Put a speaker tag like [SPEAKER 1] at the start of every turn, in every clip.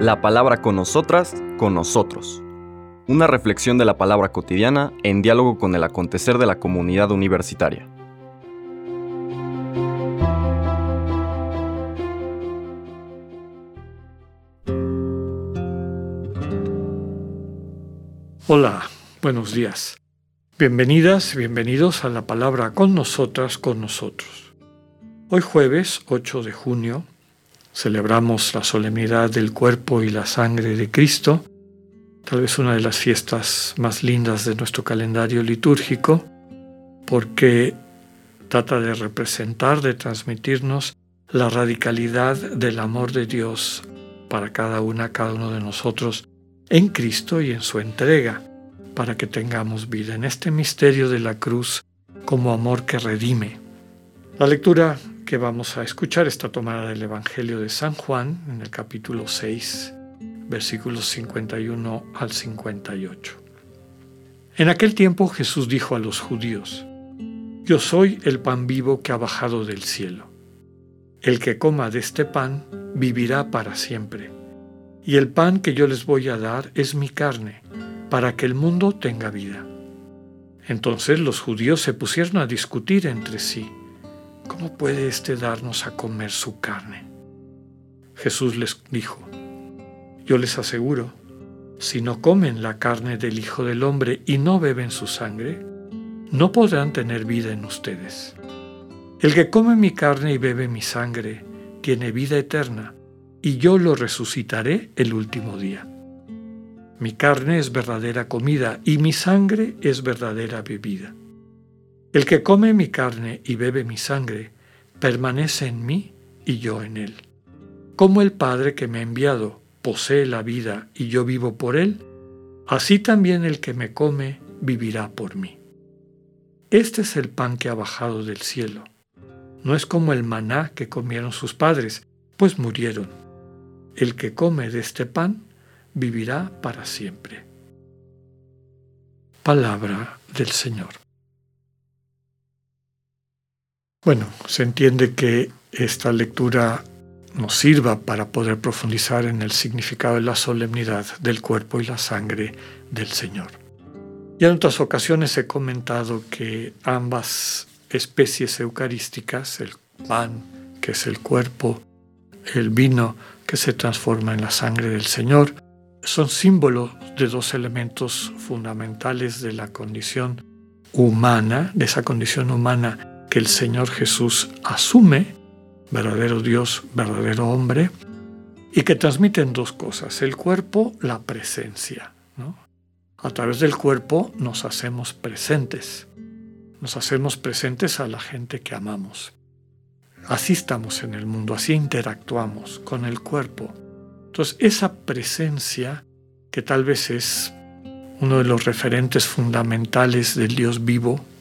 [SPEAKER 1] La palabra con nosotras, con nosotros. Una reflexión de la palabra cotidiana en diálogo con el acontecer de la comunidad universitaria.
[SPEAKER 2] Hola, buenos días. Bienvenidas, bienvenidos a la palabra con nosotras, con nosotros. Hoy jueves 8 de junio celebramos la solemnidad del cuerpo y la sangre de Cristo, tal vez una de las fiestas más lindas de nuestro calendario litúrgico, porque trata de representar, de transmitirnos la radicalidad del amor de Dios para cada una, cada uno de nosotros en Cristo y en su entrega para que tengamos vida en este misterio de la cruz como amor que redime. La lectura que vamos a escuchar está tomada del Evangelio de San Juan en el capítulo 6, versículos 51 al 58. En aquel tiempo Jesús dijo a los judíos, Yo soy el pan vivo que ha bajado del cielo. El que coma de este pan vivirá para siempre y el pan que yo les voy a dar es mi carne, para que el mundo tenga vida. Entonces los judíos se pusieron a discutir entre sí, ¿cómo puede éste darnos a comer su carne? Jesús les dijo, yo les aseguro, si no comen la carne del Hijo del Hombre y no beben su sangre, no podrán tener vida en ustedes. El que come mi carne y bebe mi sangre tiene vida eterna, y yo lo resucitaré el último día. Mi carne es verdadera comida y mi sangre es verdadera bebida. El que come mi carne y bebe mi sangre, permanece en mí y yo en él. Como el Padre que me ha enviado posee la vida y yo vivo por él, así también el que me come vivirá por mí. Este es el pan que ha bajado del cielo. No es como el maná que comieron sus padres, pues murieron el que come de este pan vivirá para siempre. Palabra del Señor. Bueno, se entiende que esta lectura nos sirva para poder profundizar en el significado de la solemnidad del cuerpo y la sangre del Señor. Y en otras ocasiones he comentado que ambas especies eucarísticas, el pan, que es el cuerpo, el vino, que se transforma en la sangre del Señor, son símbolos de dos elementos fundamentales de la condición humana, de esa condición humana que el Señor Jesús asume, verdadero Dios, verdadero hombre, y que transmiten dos cosas, el cuerpo, la presencia. A través del cuerpo nos hacemos presentes, nos hacemos presentes a la gente que amamos. Así estamos en el mundo, así interactuamos con el cuerpo. Entonces, esa presencia, que tal vez es uno de los referentes fundamentales del Dios vivo,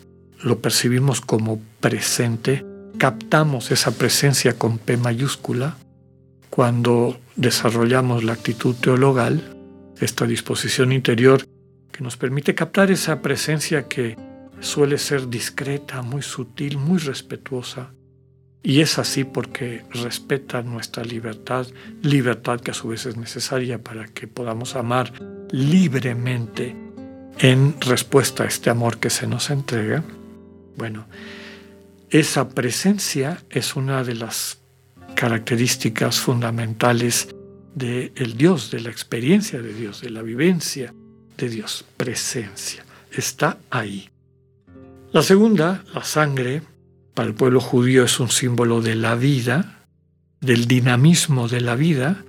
[SPEAKER 2] lo percibimos como presente, captamos esa presencia con P mayúscula cuando desarrollamos la actitud teologal, esta disposición interior que nos permite captar esa presencia que suele ser discreta, muy sutil, muy respetuosa, y es así porque respeta nuestra libertad, libertad que a su vez es necesaria para que podamos amar libremente en respuesta a este amor que se nos entrega. Bueno, esa presencia es una de las características fundamentales del Dios, de la experiencia de Dios, de la vivencia de Dios. Presencia. Está ahí. La segunda, la sangre, para el pueblo judío es un símbolo de la vida, del dinamismo de la vida,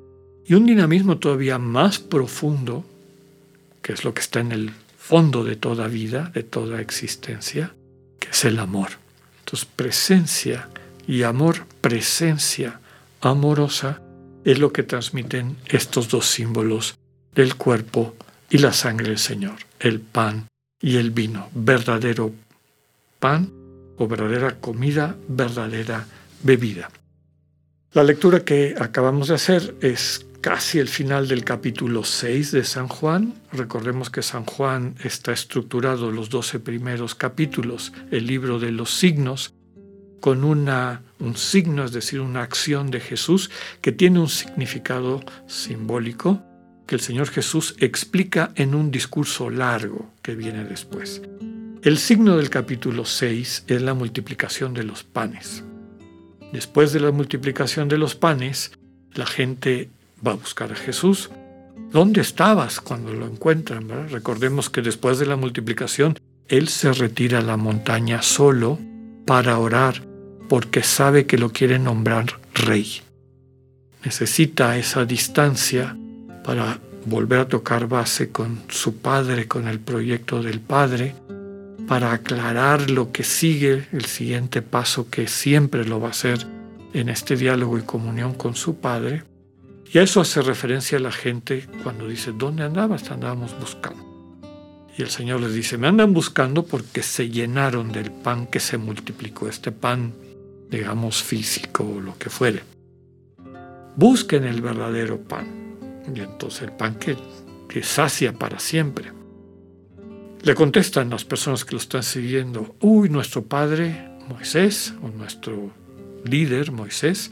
[SPEAKER 2] y un dinamismo todavía más profundo, que es lo que está en el fondo de toda vida, de toda existencia, es el amor. Entonces, presencia y amor, presencia amorosa, es lo que transmiten estos dos símbolos del cuerpo y la sangre del Señor, el pan y el vino, verdadero pan o verdadera comida, verdadera bebida. La lectura que acabamos de hacer es casi el final del capítulo 6 de San Juan. Recordemos que San Juan está estructurado los 12 primeros capítulos, el libro de los signos, con una un signo, es decir, una acción de Jesús que tiene un significado simbólico que el Señor Jesús explica en un discurso largo que viene después. El signo del capítulo 6 es la multiplicación de los panes. Después de la multiplicación de los panes, la gente va a buscar a Jesús. ¿Dónde estabas cuando lo encuentran? Recordemos que después de la multiplicación, Él se retira a la montaña solo para orar porque sabe que lo quiere nombrar rey. Necesita esa distancia para volver a tocar base con su padre, con el proyecto del padre, para aclarar lo que sigue, el siguiente paso que siempre lo va a hacer en este diálogo y comunión con su padre. Y a eso hace referencia a la gente cuando dice, ¿dónde andabas? Andábamos buscando. Y el Señor les dice, me andan buscando porque se llenaron del pan que se multiplicó, este pan, digamos, físico o lo que fuere. Busquen el verdadero pan y entonces el pan que, sacia para siempre. Le contestan las personas que lo están siguiendo, uy, nuestro padre Moisés, o nuestro líder Moisés,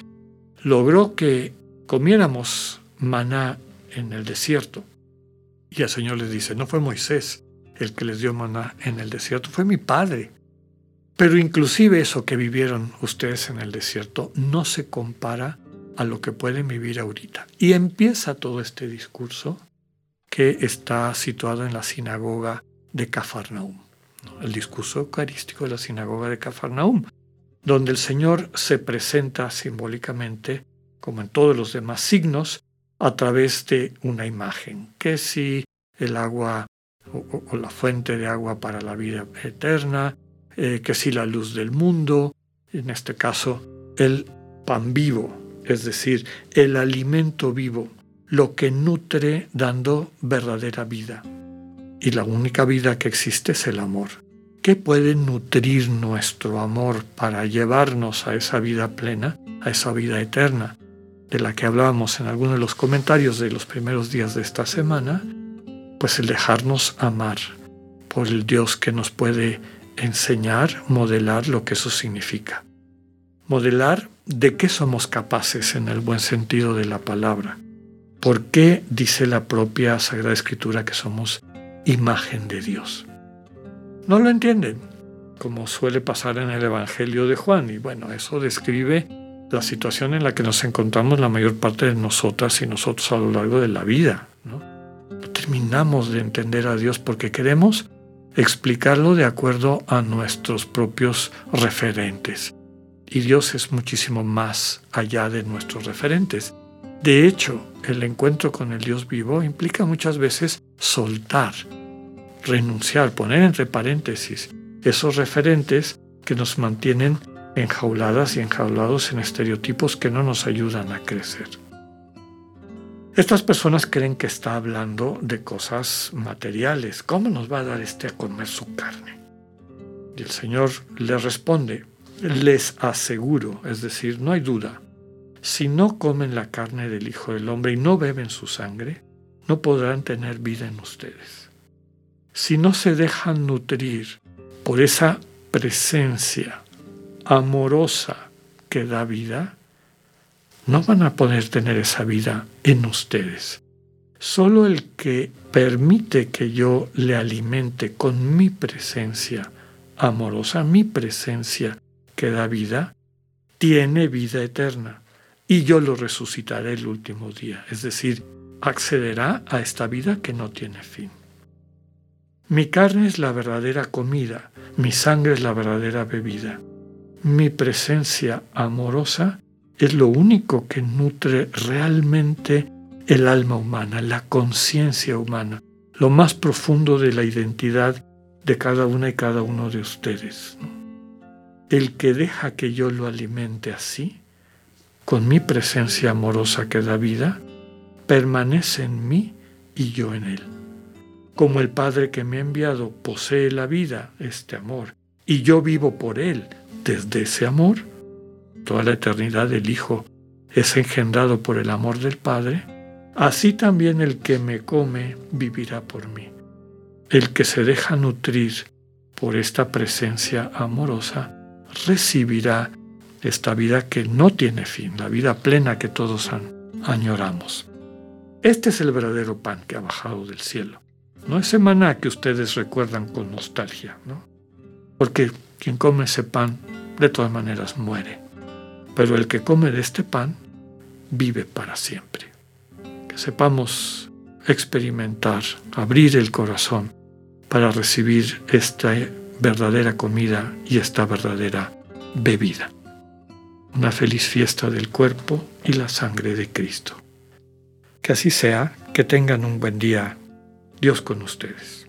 [SPEAKER 2] logró que comiéramos maná en el desierto. Y el Señor les dice, no fue Moisés el que les dio maná en el desierto, fue mi padre. Pero inclusive eso que vivieron ustedes en el desierto no se compara a lo que pueden vivir ahorita. Y empieza todo este discurso que está situado en la sinagoga de Cafarnaum, el discurso eucarístico de la sinagoga de Cafarnaum, donde el Señor se presenta simbólicamente, como en todos los demás signos, a través de una imagen, que si el agua o, la fuente de agua para la vida eterna, eh, que si la luz del mundo, en este caso el pan vivo, es decir, el alimento vivo, lo que nutre dando verdadera vida. Y la única vida que existe es el amor. ¿Qué puede nutrir nuestro amor para llevarnos a esa vida plena, a esa vida eterna, de la que hablábamos en algunos de los comentarios de los primeros días de esta semana? Pues el dejarnos amar por el Dios que nos puede enseñar, modelar lo que eso significa. Modelar de qué somos capaces en el buen sentido de la palabra. ¿Por qué dice la propia Sagrada Escritura que somos imagen de Dios? No lo entienden, como suele pasar en el Evangelio de Juan. Y bueno, eso describe la situación en la que nos encontramos la mayor parte de nosotras y nosotros a lo largo de la vida. ¿no? terminamos de entender a Dios porque queremos explicarlo de acuerdo a nuestros propios referentes y Dios es muchísimo más allá de nuestros referentes. De hecho, el encuentro con el Dios vivo implica muchas veces soltar, renunciar, poner entre paréntesis esos referentes que nos mantienen enjauladas y enjaulados en estereotipos que no nos ayudan a crecer. Estas personas creen que está hablando de cosas materiales. ¿Cómo nos va a dar este a comer su carne? Y el Señor le responde, les aseguro, es decir, no hay duda, si no comen la carne del Hijo del Hombre y no beben su sangre, no podrán tener vida en ustedes. Si no se dejan nutrir por esa presencia amorosa que da vida, no van a poder tener esa vida en ustedes. Solo el que permite que yo le alimente con mi presencia amorosa, mi presencia que da vida, tiene vida eterna, y yo lo resucitaré el último día, es decir, accederá a esta vida que no tiene fin. Mi carne es la verdadera comida, mi sangre es la verdadera bebida. Mi presencia amorosa es lo único que nutre realmente el alma humana, la conciencia humana, lo más profundo de la identidad de cada una y cada uno de ustedes. El que deja que yo lo alimente así, con mi presencia amorosa que da vida, permanece en mí y yo en él. Como el Padre que me ha enviado posee la vida, este amor, y yo vivo por él desde ese amor, toda la eternidad del Hijo es engendrado por el amor del Padre, así también el que me come vivirá por mí. El que se deja nutrir por esta presencia amorosa, recibirá esta vida que no tiene fin, la vida plena que todos añoramos. Este es el verdadero pan que ha bajado del cielo. No ese maná que ustedes recuerdan con nostalgia, ¿no? Porque quien come ese pan de todas maneras muere. Pero el que come de este pan vive para siempre. Que sepamos experimentar, abrir el corazón para recibir esta verdadera comida y esta verdadera bebida. Una feliz fiesta del cuerpo y la sangre de Cristo. Que así sea, que tengan un buen día. Dios con ustedes.